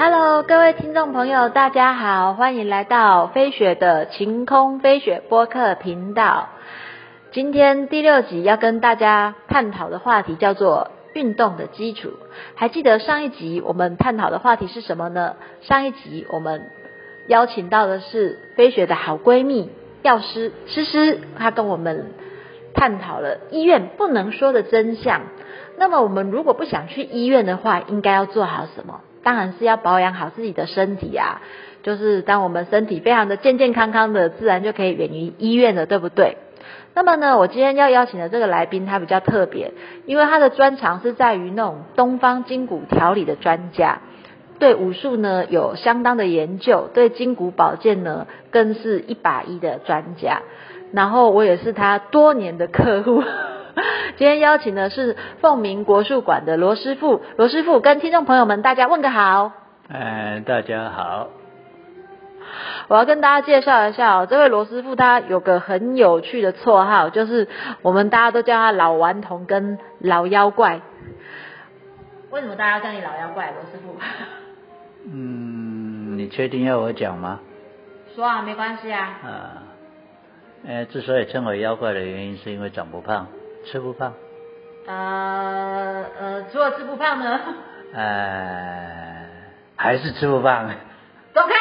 Hello，各位听众朋友，大家好，欢迎来到飞雪的晴空飞雪播客频道。今天第六集要跟大家探讨的话题叫做运动的基础。还记得上一集我们探讨的话题是什么呢？上一集我们邀请到的是飞雪的好闺蜜药师诗诗，她跟我们探讨了医院不能说的真相。那么我们如果不想去医院的话，应该要做好什么？当然是要保养好自己的身体啊！就是当我们身体非常的健健康康的，自然就可以远离医院了，对不对？那么呢，我今天要邀请的这个来宾，他比较特别，因为他的专长是在于那种东方筋骨调理的专家，对武术呢有相当的研究，对筋骨保健呢更是一把一的专家。然后我也是他多年的客户。今天邀请的是凤鸣国术馆的罗师傅，罗师傅跟听众朋友们大家问个好。嗯，大家好。我要跟大家介绍一下哦，这位罗师傅他有个很有趣的绰号，就是我们大家都叫他老顽童跟老妖怪。为什么大家叫你老妖怪，罗师傅？嗯，你确定要我讲吗？说啊，没关系啊。啊，呃，之所以称为妖怪的原因，是因为长不胖。吃不胖？呃呃，除了吃不胖呢？呃，还是吃不胖。走开！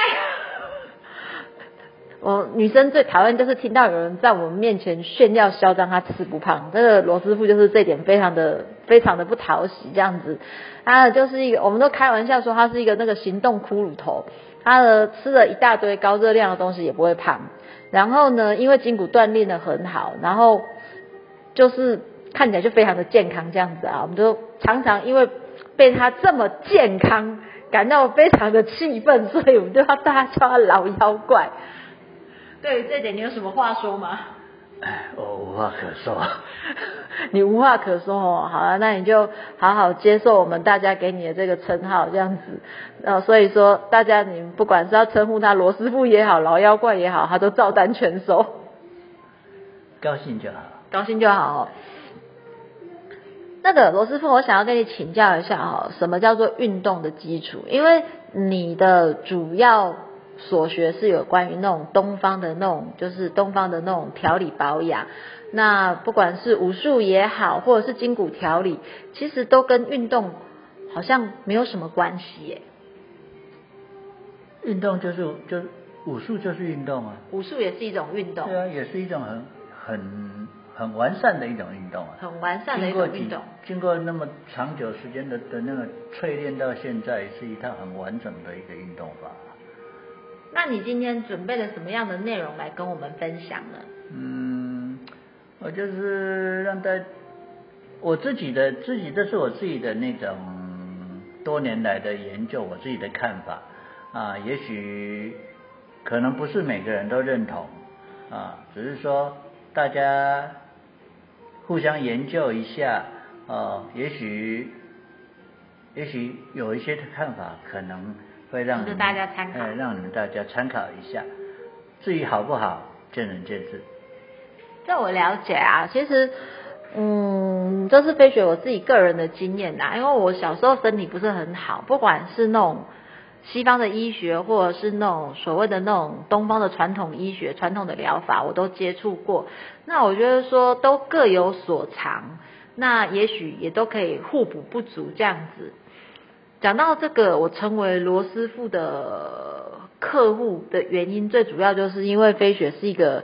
我女生最讨厌就是听到有人在我们面前炫耀嚣张，她吃不胖。这个罗师傅就是这点非常的非常的不讨喜，这样子。他就是一个，我们都开玩笑说他是一个那个行动骷髅头。他的吃了一大堆高热量的东西也不会胖。然后呢，因为筋骨锻炼的很好，然后。就是看起来就非常的健康这样子啊，我们就常常因为被他这么健康感到非常的气愤，所以我们就要大家叫他老妖怪。对于这点，你有什么话说吗？哎，我无话可说。你无话可说哦，好了，那你就好好接受我们大家给你的这个称号这样子。呃，所以说大家你不管是要称呼他罗师傅也好，老妖怪也好，他都照单全收。高兴就好。高兴就好。那个罗师傅，我想要跟你请教一下哈，什么叫做运动的基础？因为你的主要所学是有关于那种东方的那种，就是东方的那种调理保养。那不管是武术也好，或者是筋骨调理，其实都跟运动好像没有什么关系耶。运动就是就武术就是运动啊。武术也是一种运动。对啊，也是一种很很。很完善的一种运动啊，很完善的一种运动。经过那么长久时间的的那个淬炼，到现在是一套很完整的一个运动法。那你今天准备了什么样的内容来跟我们分享呢？嗯，我就是让大我自己的自己，这是我自己的那种多年来的研究，我自己的看法啊，也许可能不是每个人都认同啊，只是说大家。互相研究一下，呃，也许，也许有一些看法可能会让大家参考，让你们大家参考一下。至于好不好，见仁见智。在我了解啊，其实，嗯，这是飞雪我自己个人的经验呐，因为我小时候身体不是很好，不管是那种。西方的医学，或者是那种所谓的那种东方的传统医学、传统的疗法，我都接触过。那我觉得说都各有所长，那也许也都可以互补不足这样子。讲到这个，我成为罗师傅的客户的原因，最主要就是因为飞雪是一个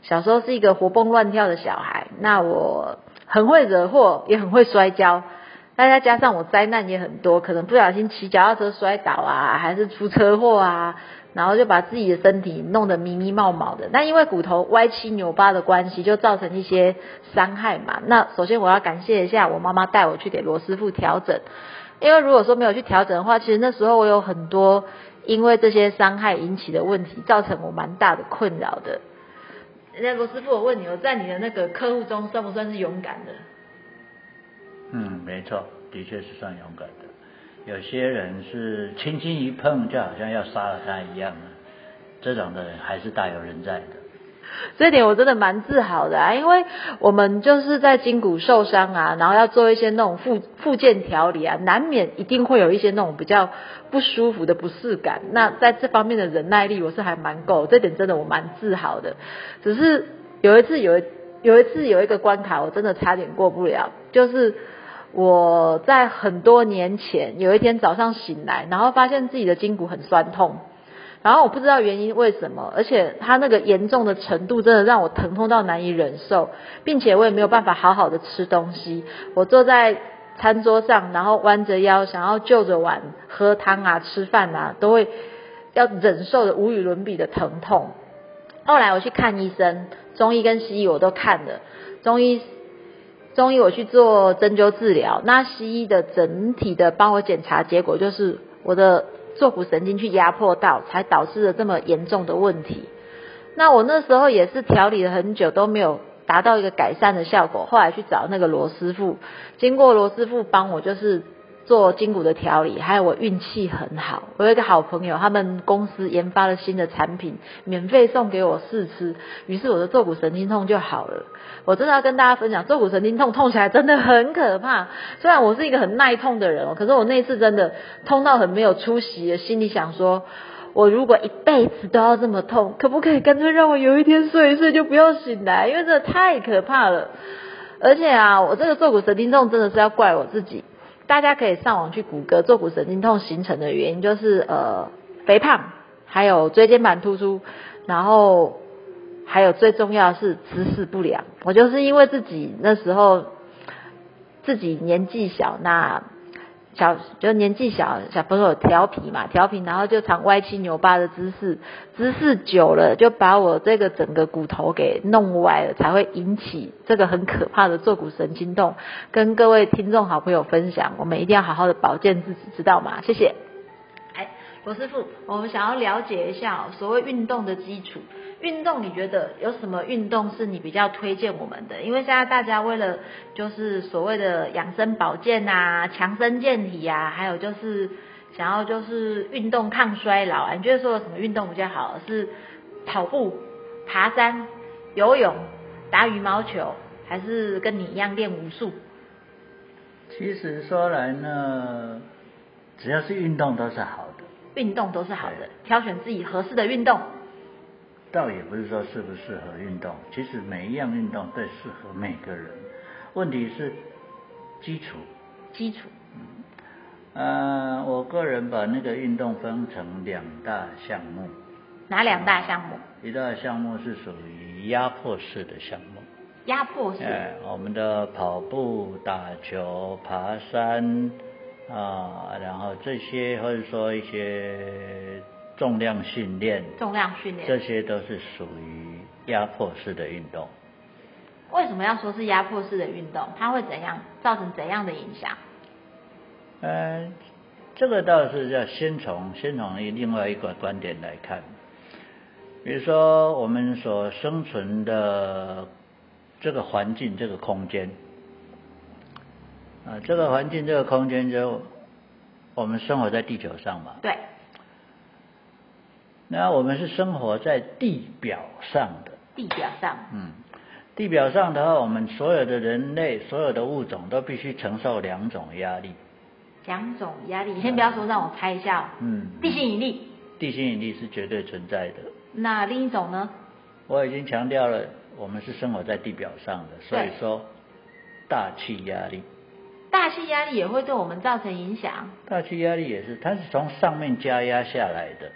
小时候是一个活蹦乱跳的小孩，那我很会惹祸，也很会摔跤。再加上我灾难也很多，可能不小心骑脚踏车摔倒啊，还是出车祸啊，然后就把自己的身体弄得迷迷冒冒的。那因为骨头歪七扭八的关系，就造成一些伤害嘛。那首先我要感谢一下我妈妈带我去给罗师傅调整，因为如果说没有去调整的话，其实那时候我有很多因为这些伤害引起的问题，造成我蛮大的困扰的。那罗师傅，我问你，我在你的那个客户中算不算是勇敢的？嗯，没错，的确是算勇敢的。有些人是轻轻一碰，就好像要杀了他一样这种的人还是大有人在的。这点我真的蛮自豪的啊，因为我们就是在筋骨受伤啊，然后要做一些那种复复健调理啊，难免一定会有一些那种比较不舒服的不适感。那在这方面的忍耐力，我是还蛮够，这点真的我蛮自豪的。只是有一次有有一次有一个关卡，我真的差点过不了，就是我在很多年前有一天早上醒来，然后发现自己的筋骨很酸痛。然后我不知道原因为什么，而且他那个严重的程度真的让我疼痛到难以忍受，并且我也没有办法好好的吃东西。我坐在餐桌上，然后弯着腰，想要就着碗喝汤啊、吃饭啊，都会要忍受的无与伦比的疼痛。后来我去看医生，中医跟西医我都看了，中医中医我去做针灸治疗，那西医的整体的帮我检查结果就是我的。坐骨神经去压迫到，才导致了这么严重的问题。那我那时候也是调理了很久，都没有达到一个改善的效果。后来去找那个罗师傅，经过罗师傅帮我就是。做筋骨的调理，还有我运气很好，我有一个好朋友，他们公司研发了新的产品，免费送给我试吃，于是我的坐骨神经痛就好了。我真的要跟大家分享，坐骨神经痛痛起来真的很可怕。虽然我是一个很耐痛的人哦，可是我那次真的痛到很没有出息，心里想说，我如果一辈子都要这么痛，可不可以干脆让我有一天睡一睡就不要醒来？因为真的太可怕了。而且啊，我这个坐骨神经痛真的是要怪我自己。大家可以上网去谷歌坐骨神经痛形成的原因，就是呃肥胖，还有椎间盘突出，然后还有最重要是姿势不良。我就是因为自己那时候自己年纪小，那。小就年纪小，小朋友调皮嘛，调皮，然后就常歪七扭八的姿势，姿势久了就把我这个整个骨头给弄歪了，才会引起这个很可怕的坐骨神经痛。跟各位听众好朋友分享，我们一定要好好的保健自己，知道吗？谢谢。哎，罗师傅，我们想要了解一下所谓运动的基础。运动，你觉得有什么运动是你比较推荐我们的？因为现在大家为了就是所谓的养生保健啊、强身健体啊，还有就是想要就是运动抗衰老啊，你觉得说有什么运动比较好？是跑步、爬山、游泳、打羽毛球，还是跟你一样练武术？其实说来呢，只要是运动都是好的。运动都是好的，挑选自己合适的运动。倒也不是说适不适合运动，其实每一样运动都适合每个人。问题是基础。基础。嗯，我个人把那个运动分成两大项目。哪两大项目？一大项目是属于压迫式的项目。压迫式。哎，我们的跑步、打球、爬山啊，然后这些或者说一些。重量训练，重量训练，这些都是属于压迫式的运动。为什么要说是压迫式的运动？它会怎样造成怎样的影响？嗯，这个倒是要先从先从另外一个观点来看。比如说，我们所生存的这个环境、这个空间，啊，这个环境、这个空间，就我们生活在地球上嘛。对。那我们是生活在地表上的，地表上，嗯，地表上的话，我们所有的人类，所有的物种都必须承受两种压力。两种压力，你先不要说，让我猜一下。嗯。地心引力。地心引力是绝对存在的。那另一种呢？我已经强调了，我们是生活在地表上的，所以说大气压力。大气压力也会对我们造成影响。大气压力也是，它是从上面加压下来的。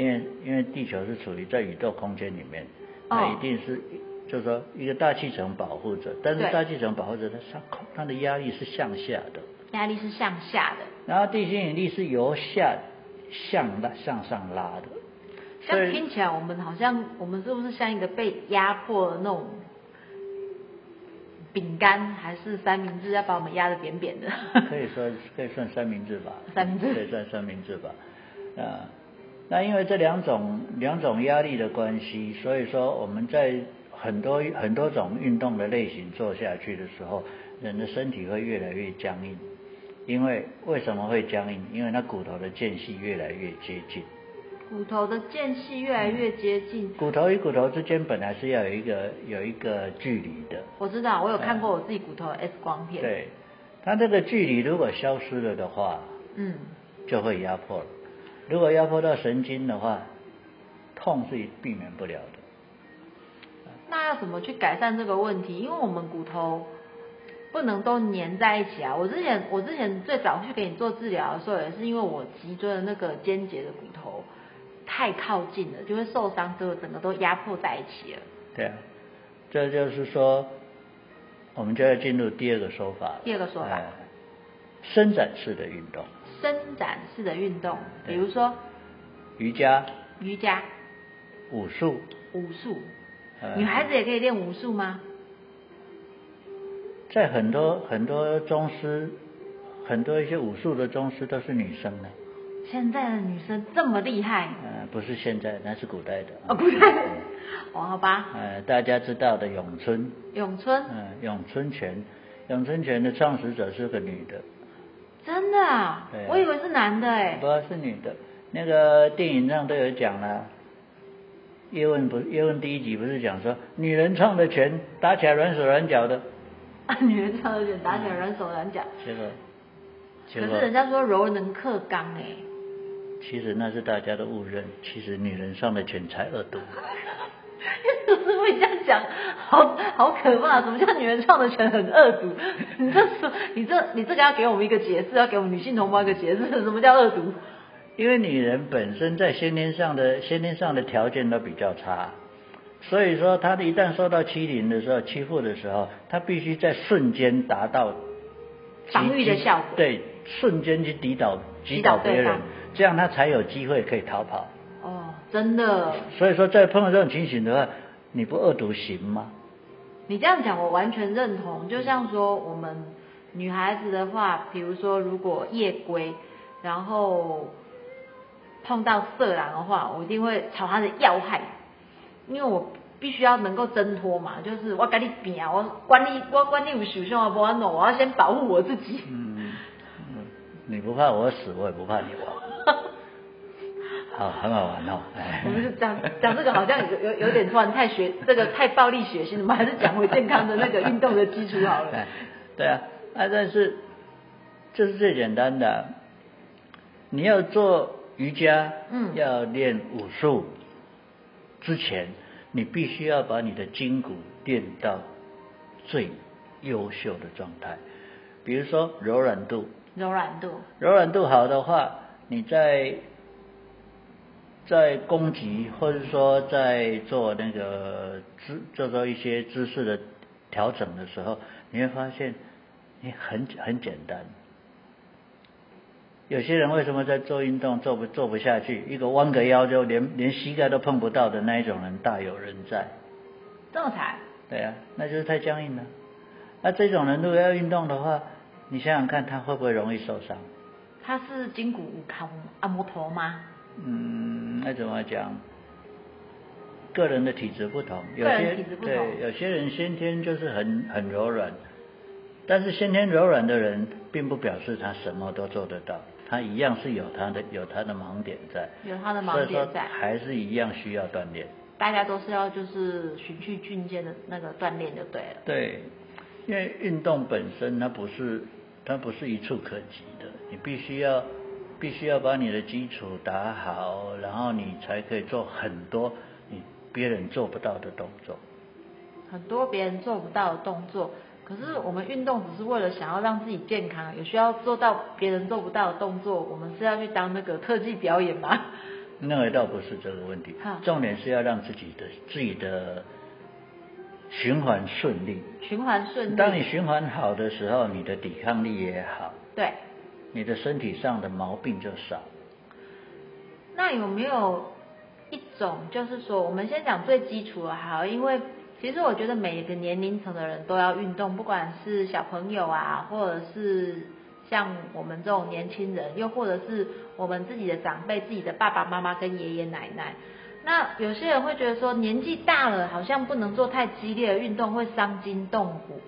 因为因为地球是处于在宇宙空间里面，它一定是就是说一个大气层保护着，但是大气层保护着它上空，它的压力是向下的，压力是向下的，然后地心引力是由下向拉向上拉的，像听起来我们好像我们是不是像一个被压迫的那种饼干还是三明治，要把我们压得扁扁的？可以说可以算三明治吧，三明治。可以算三明治吧，啊。那因为这两种两种压力的关系，所以说我们在很多很多种运动的类型做下去的时候，人的身体会越来越僵硬。因为为什么会僵硬？因为那骨头的间隙越来越接近，骨头的间隙越来越接近。骨头与骨头之间本来是要有一个有一个距离的。我知道，我有看过我自己骨头的 X 光片。对，它这个距离如果消失了的话，嗯，就会压迫了。如果压迫到神经的话，痛是避免不了的。那要怎么去改善这个问题？因为我们骨头不能都粘在一起啊。我之前我之前最早去给你做治疗的时候，也是因为我脊椎的那个肩节的骨头太靠近了，就会受伤，之后整个都压迫在一起了。对啊，这就是说，我们就要进入第二个说法。第二个说法，伸展式的运动。伸展式的运动，比如说瑜伽。瑜伽。武术。武术。女孩子也可以练武术吗？在很多很多宗师，很多一些武术的宗师都是女生的。现在的女生这么厉害？呃，不是现在，那是古代的。哦，古代。哦，好吧。呃，大家知道的咏春。咏春。嗯，咏春拳，咏春拳的创始者是个女的。真的啊？对。我以为是男的哎。不是女的，那个电影上都有讲了。叶问不？叶问第一集不是讲说女人唱的拳打起来软手软脚的？啊，女人唱的拳打起来软手软脚。结果，可是人家说柔能克刚哎。其实那是大家的误认，其实女人上的拳才恶毒。师傅你这样讲，好好可怕！什么叫女人创的拳很恶毒？你这说，你这你这个要给我们一个解释，要给我们女性同胞一个解释，什么叫恶毒？因为女人本身在先天上的先天上的条件都比较差，所以说她一旦受到欺凌的时候、欺负的时候，她必须在瞬间达到防御的效果，对，瞬间去抵倒击倒别人，这样她才有机会可以逃跑。哦，真的。所以说，在碰到这种情形的话，你不恶毒行吗？你这样讲，我完全认同。就像说我们女孩子的话，比如说如果夜归，然后。碰到色狼的话，我一定会朝他的要害，因为我必须要能够挣脱嘛，就是我跟你比啊，我管你我管你有受伤啊不安弄，我要先保护我自己。嗯，你不怕我死，我也不怕你亡。好，很好玩哦。我们就讲讲这个，好像有有有点突然太血，这个太暴力血腥了，我们还是讲回健康的那个运动的基础好了。对啊，啊，但是这是最简单的，你要做。瑜伽，嗯，要练武术之前，你必须要把你的筋骨练到最优秀的状态。比如说柔软度，柔软度，柔软度好的话，你在在攻击或者说在做那个姿做做一些姿势的调整的时候，你会发现你很很简单。有些人为什么在做运动做不做不下去？一个弯个腰就连连膝盖都碰不到的那一种人大有人在。这么惨？对啊，那就是太僵硬了。那这种人如果要运动的话，你想想看他会不会容易受伤？他是筋骨康阿摩陀吗？嗯，那怎么讲？个人的体质不同，有些对有些人先天就是很很柔软，但是先天柔软的人，并不表示他什么都做得到。他一样是有他的有他的盲点在，有他的盲点在，还是一样需要锻炼。大家都是要就是循序渐进的那个锻炼就对了。对，因为运动本身它不是它不是一触可及的，你必须要必须要把你的基础打好，然后你才可以做很多你别人做不到的动作。很多别人做不到的动作。可是我们运动只是为了想要让自己健康，有需要做到别人做不到的动作，我们是要去当那个特技表演吗？那个倒不是这个问题，重点是要让自己的自己的循环顺利。循环顺利。当你循环好的时候，你的抵抗力也好。对。你的身体上的毛病就少。那有没有一种，就是说，我们先讲最基础的，好，因为。其实我觉得每一个年龄层的人都要运动，不管是小朋友啊，或者是像我们这种年轻人，又或者是我们自己的长辈、自己的爸爸妈妈跟爷爷奶奶。那有些人会觉得说，年纪大了，好像不能做太激烈的运动，会伤筋动骨。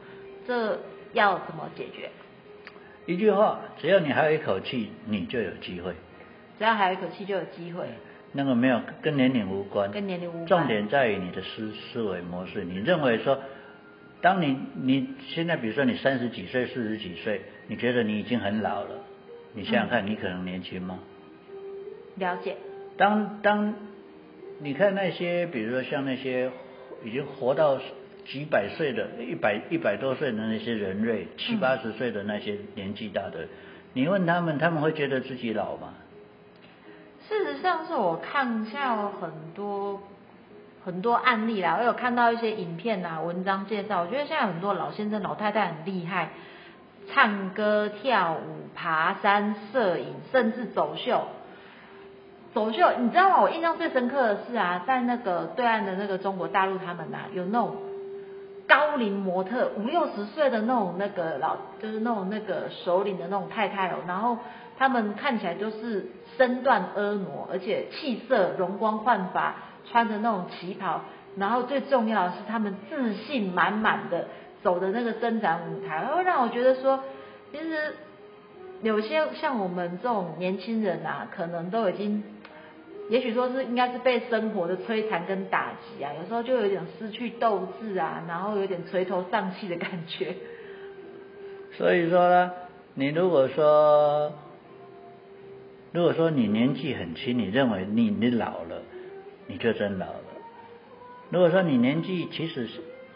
这要怎么解决？一句话，只要你还有一口气，你就有机会。只要还有一口气，就有机会。那个没有跟年龄无关，跟年龄无关。重点在于你的思思维模式。你认为说，当你你现在比如说你三十几岁、四十几岁，你觉得你已经很老了，你想想看，你可能年轻吗？了解。当当你看那些，比如说像那些已经活到几百岁的、一百一百多岁的那些人类，七八十岁的那些年纪大的，你问他们，他们会觉得自己老吗？事实上，是我看下很多很多案例啦，我有看到一些影片啊、文章介绍。我觉得现在很多老先生、老太太很厉害，唱歌、跳舞、爬山、摄影，甚至走秀。走秀，你知道吗？我印象最深刻的是啊，在那个对岸的那个中国大陆，他们呐有那种高龄模特，五六十岁的那种那个老，就是那种那个首领的那种太太哦，然后他们看起来都是身段婀娜，而且气色容光焕发，穿着那种旗袍，然后最重要的是他们自信满满的走的那个伸展舞台，会让我觉得说，其实有些像我们这种年轻人啊，可能都已经。也许说是应该是被生活的摧残跟打击啊，有时候就有点失去斗志啊，然后有点垂头丧气的感觉。所以说呢，你如果说，如果说你年纪很轻，你认为你你老了，你就真老了。如果说你年纪其实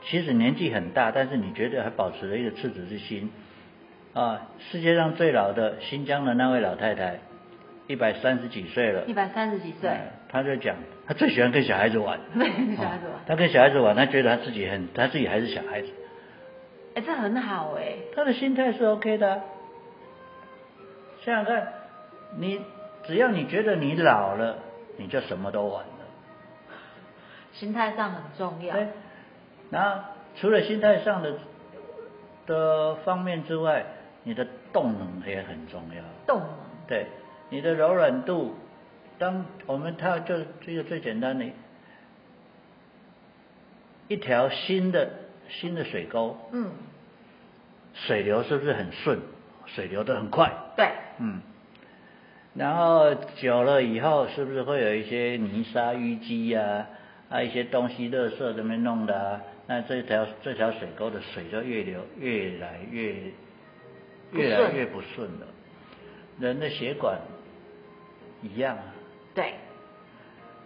其实年纪很大，但是你觉得还保持了一个赤子之心啊，世界上最老的新疆的那位老太太。一百三十几岁了，一百三十几岁，他就讲，他最喜欢跟小孩子玩，跟小孩子玩，他跟小孩子玩，他觉得他自己很，他自己还是小孩子，哎，这很好哎，他的心态是 OK 的，想想看，你只要你觉得你老了，你就什么都晚了，心态上很重要，对，然后除了心态上的的方面之外，你的动能也很重要，动能，对。你的柔软度，当我们它就这个最简单的，一条新的新的水沟，嗯，水流是不是很顺？水流的很快，对，嗯，然后久了以后，是不是会有一些泥沙淤积呀，啊一些东西垃圾这边弄的啊？那这条这条水沟的水就越流越来越越来越不顺了，人的血管。一样啊，对，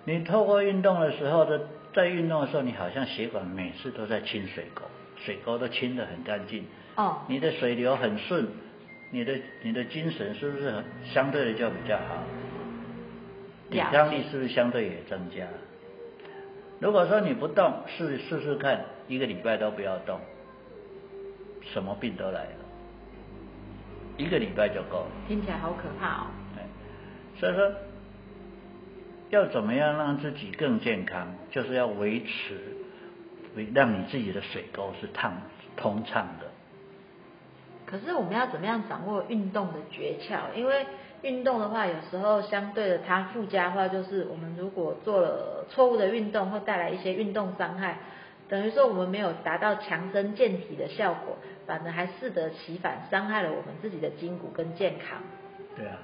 你透过运动的时候的，在运动的时候，你好像血管每次都在清水沟，水沟都清得很干净。哦。你的水流很顺，你的你的精神是不是很相对的就比较好？抵抗力是不是相对也增加？如果说你不动，试试试看，一个礼拜都不要动，什么病都来了，一个礼拜就够了。听起来好可怕哦。所以说，要怎么样让自己更健康，就是要维持，让你自己的水沟是畅通畅的。可是我们要怎么样掌握运动的诀窍？因为运动的话，有时候相对的它附加话，就是我们如果做了错误的运动，会带来一些运动伤害，等于说我们没有达到强身健体的效果，反而还适得其反，伤害了我们自己的筋骨跟健康。对啊。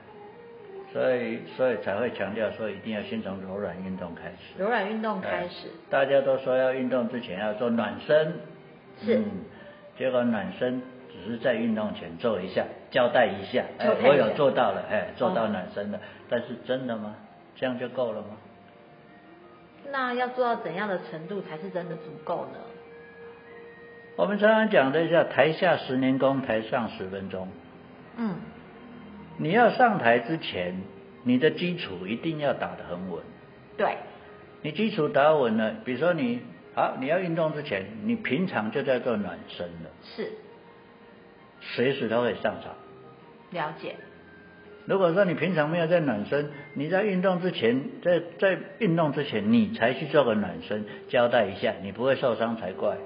所以，所以才会强调说，一定要先从柔软运动开始。柔软运动开始。大家都说要运动之前要做暖身。是。结果暖身只是在运动前做一下，交代一下，哎，我有做到了，哎，做到暖身了。但是真的吗？这样就够了吗？那要做到怎样的程度才是真的足够呢？我们常常讲的叫台下十年功，台上十分钟。嗯。你要上台之前，你的基础一定要打得很稳。对。你基础打稳了，比如说你好，你要运动之前，你平常就在做暖身了。是。随时都可以上场。了解。如果说你平常没有在暖身，你在运动之前，在在运动之前，你才去做个暖身，交代一下，你不会受伤才怪。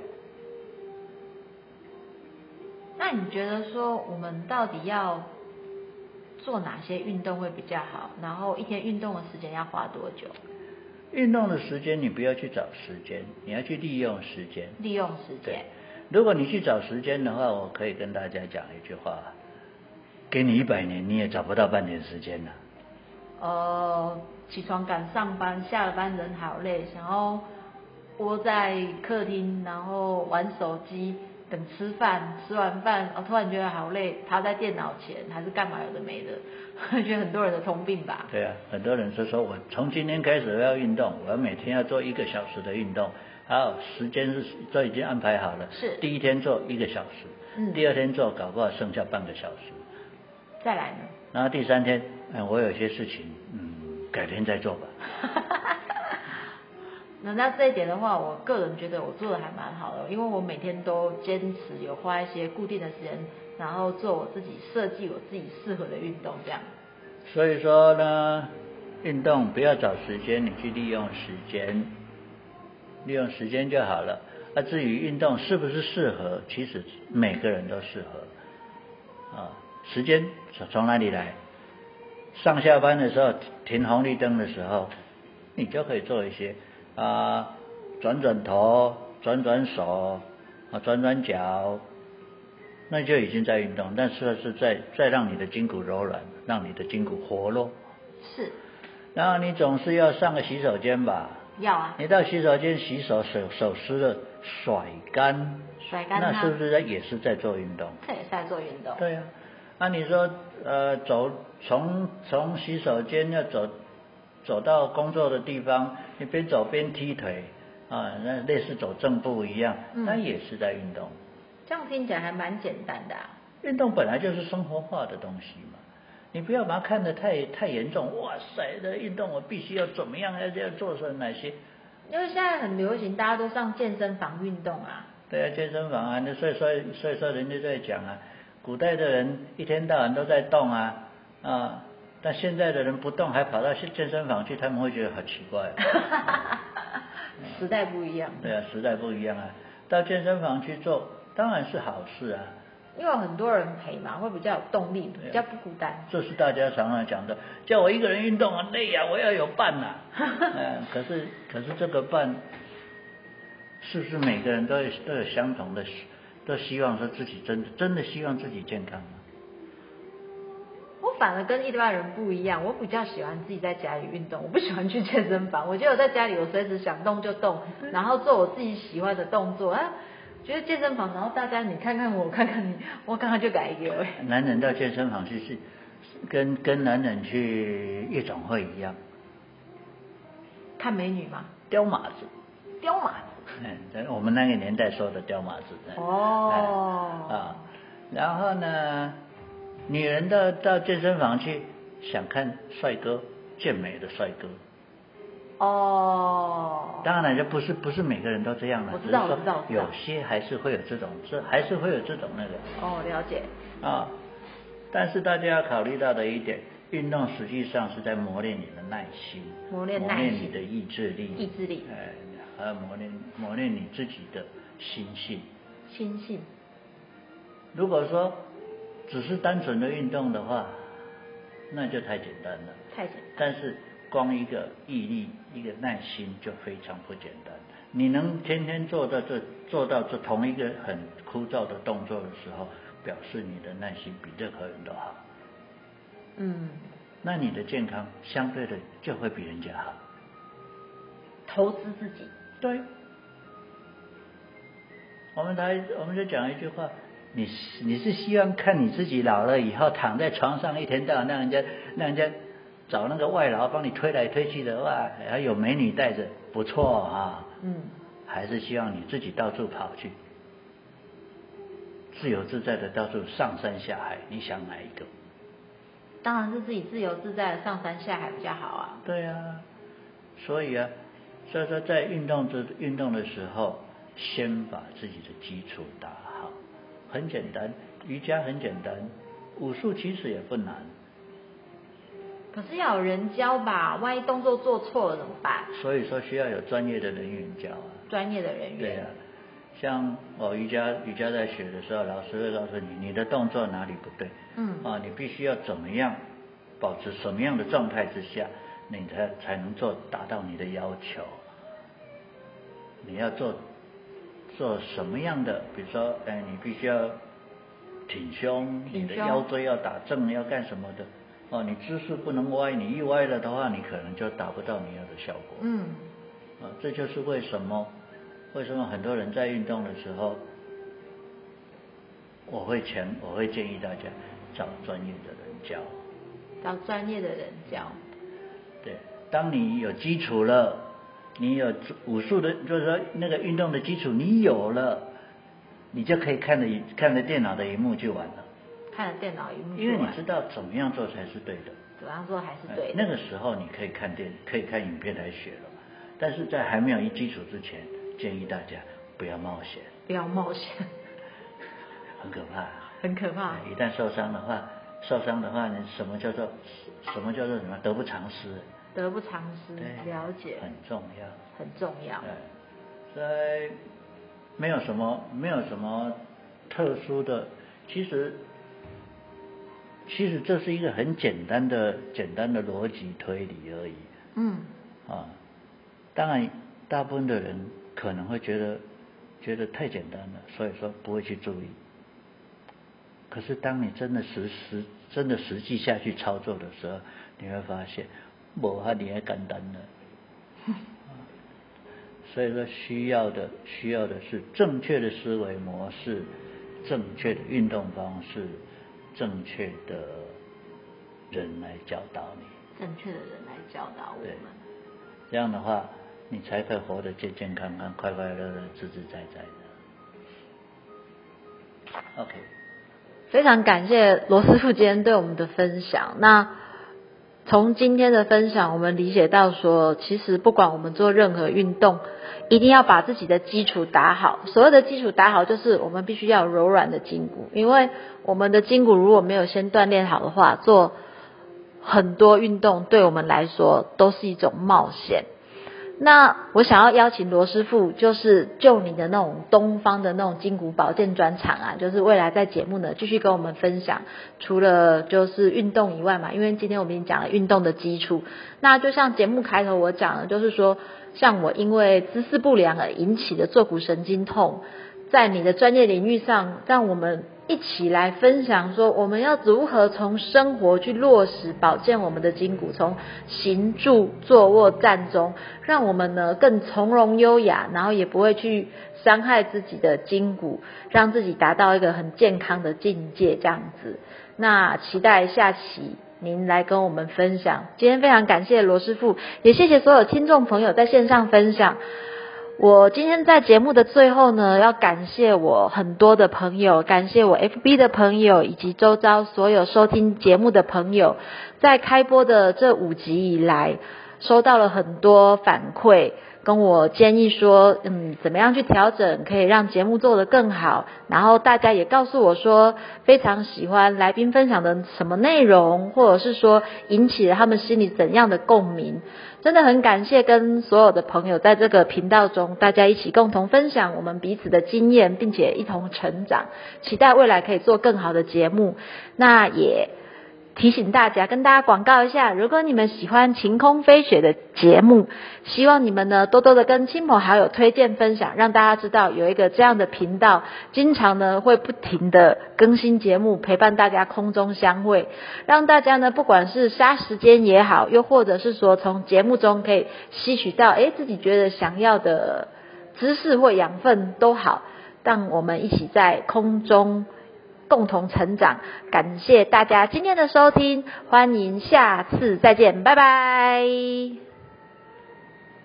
那你觉得说，我们到底要？做哪些运动会比较好？然后一天运动的时间要花多久？运动的时间你不要去找时间，你要去利用时间。利用时间。如果你去找时间的话，我可以跟大家讲一句话：给你一百年，你也找不到半点时间了。呃起床赶上班，下了班人好累，想要窝在客厅，然后玩手机等吃饭，吃完饭我突然觉得好累，趴在电脑前还是干嘛有的没的，觉得很多人的通病吧。对啊，很多人是说我从今天开始我要运动，我要每天要做一个小时的运动，还有时间是都已经安排好了。是第一天做一个小时，嗯第二天做搞不好剩下半个小时，再来呢？然后第三天，嗯，我有些事情，嗯，改天再做吧。那那这一点的话，我个人觉得我做的还蛮好的，因为我每天都坚持有花一些固定的时间，然后做我自己设计我自己适合的运动，这样。所以说呢，运动不要找时间，你去利用时间，利用时间就好了。那至于运动是不是适合，其实每个人都适合。啊，时间从从哪里来？上下班的时候，停红绿灯的时候，你就可以做一些啊，转转头，转转手，啊，转转脚，那就已经在运动，但是是在在让你的筋骨柔软，让你的筋骨活络。是，然后你总是要上个洗手间吧？要啊，你到洗手间洗手，手手湿了，甩干，甩干它那是不是也是在做运动？这也是在做运动。对呀、啊，你说呃走从从洗手间要走走到工作的地方，你边走边踢腿啊，那类似走正步一样，嗯那也是在运动。这样听起来还蛮简单的、啊。运动本来就是生活化的东西嘛，你不要把它看得太太严重。哇塞，这运动我必须要怎么样，要要做成哪些？因为现在很流行，大家都上健身房运动啊。对啊，健身房啊，那所以说所以说人家在讲啊，古代的人一天到晚都在动啊啊，但现在的人不动还跑到健健身房去，他们会觉得好奇怪。时代不一样，对啊，时代不一样啊，到健身房去做当然是好事啊。因为很多人陪嘛，会比较有动力，比较不孤单。这是大家常常讲的，叫我一个人运动很累呀、我要有伴呐、嗯，可是可是这个伴，是不是每个人都有都有相同的，都希望说自己真的真的希望自己健康吗？我反而跟一般人不一样，我比较喜欢自己在家里运动，我不喜欢去健身房。我觉得我在家里，我随时想动就动，然后做我自己喜欢的动作啊。觉得健身房，然后大家你看看我，我看看你，我刚刚就改一个。男人到健身房去是跟跟男人去夜总会一样，看美女嘛，雕马子。雕马子。嗯，在我们那个年代说的雕马子。哦哎啊，然后呢，女人到到健身房去想看帅哥，健美的帅哥。哦。当然，这不是不是每个人都这样的，我知道我知道有些还是会有这种，这还是会有这种那个哦，了解。啊。但是大家要考虑到的一点，运动实际上是在磨练你的耐心，磨练耐心你的意志力，意志力哎，还要磨练磨练你自己的心性。心性。如果说只是单纯的运动的话，那就太简单了。太简单。但是光一个毅力、一个耐心就非常不简单。你能天天做到这做到这同一个很枯燥的动作的时候，表示你的耐心比任何人都好。嗯，那你的健康相对的就会比人家好。投资自己。对。我们台我们就讲一句话，你你是希望看你自己老了以后躺在床上一天到晚让人家让人家找那个外劳帮你推来推去的哇，还有美女带着，不错啊。嗯。还是希望你自己到处跑去，自由自在的到处上山下海，你想哪一个？当然是自己自由自在的上山下海比较好啊。对啊，所以啊，所以说在运动之运动的时候，先把自己的基础打好，很简单，瑜伽很简单，武术其实也不难。可是要有人教吧，万一动作做错了怎么办？所以说需要有专业的人员教啊。专业的人员。对啊，像我瑜伽瑜伽在学的时候，老师会告诉你你的动作哪里不对，嗯啊，你必须要怎么样，保持什么样的状态之下，你才才能做达到你的要求。你要做做什么样的？比如说，哎，你必须要挺胸，你的腰椎要打正，要干什么的？哦，你姿势不能歪，你一歪了的话，你可能就达不到你要的效果。嗯，啊，这就是为什么为什么很多人在运动的时候，我会前我会建议大家找专业的人教。找专业的人教。对，当你有基础了，你有武术的，就是说那个运动的基础你有了，你就可以看着看着电脑的荧幕去玩了。看着电脑荧幕去因为你知道怎么样做才是对的。怎么样做还是对的。那个时候你可以看电，可以看影片来学了。但是在还没有一基础之前，建议大家不要冒险。不要冒险。很可怕。很可怕。一旦受伤的话，受伤的话，你什么叫做什么叫做什么得不偿失？得不偿失。了解。很重要。很重要。对。所以没有什么没有什么特殊的，其实其实这是一个很简单的简单的逻辑推理而已。嗯。啊，当然，大部分的人可能会觉得觉得太简单了，所以说不会去注意。可是当你真的实实真的实际下去操作的时候，你会发现，无哈你也简单了。所以说需要的需要的是正确的思维模式，正确的运动方式，正确的人来教导你。正确的人来教导我们。这样的话，你才可以活得健健康康、快快乐乐、自自在在的。OK。非常感谢罗师傅今天对我们的分享。那从今天的分享，我们理解到说，其实不管我们做任何运动，一定要把自己的基础打好。所谓的基础打好，就是我们必须要柔软的筋骨，因为我们的筋骨如果没有先锻炼好的话，做很多运动对我们来说都是一种冒险。那我想要邀请罗师傅，就是就你的那种东方的那种筋骨保健专场啊，就是未来在节目呢继续跟我们分享，除了就是运动以外嘛，因为今天我们已经讲了运动的基础，那就像节目开头我讲的，就是说像我因为姿势不良而引起的坐骨神经痛，在你的专业领域上，让我们。一起来分享说，我们要如何从生活去落实保健我们的筋骨，从行住坐卧站中，让我们呢更从容优雅，然后也不会去伤害自己的筋骨，让自己达到一个很健康的境界。这样子，那期待下期您来跟我们分享。今天非常感谢罗师傅，也谢谢所有听众朋友在线上分享。我今天在节目的最后呢，要感谢我很多的朋友，感谢我 FB 的朋友，以及周遭所有收听节目的朋友，在开播的这五集以来，收到了很多反馈。跟我建议说，嗯，怎么样去调整，可以让节目做得更好。然后大家也告诉我说，非常喜欢来宾分享的什么内容，或者是说引起了他们心里怎样的共鸣。真的很感谢跟所有的朋友在这个频道中，大家一起共同分享我们彼此的经验，并且一同成长。期待未来可以做更好的节目。那也。提醒大家，跟大家广告一下，如果你们喜欢晴空飞雪的节目，希望你们呢多多的跟亲朋好友推荐分享，让大家知道有一个这样的频道，经常呢会不停的更新节目，陪伴大家空中相会，让大家呢不管是杀时间也好，又或者是说从节目中可以吸取到诶自己觉得想要的知识或养分都好，让我们一起在空中。共同成长，感谢大家今天的收听，欢迎下次再见，拜拜。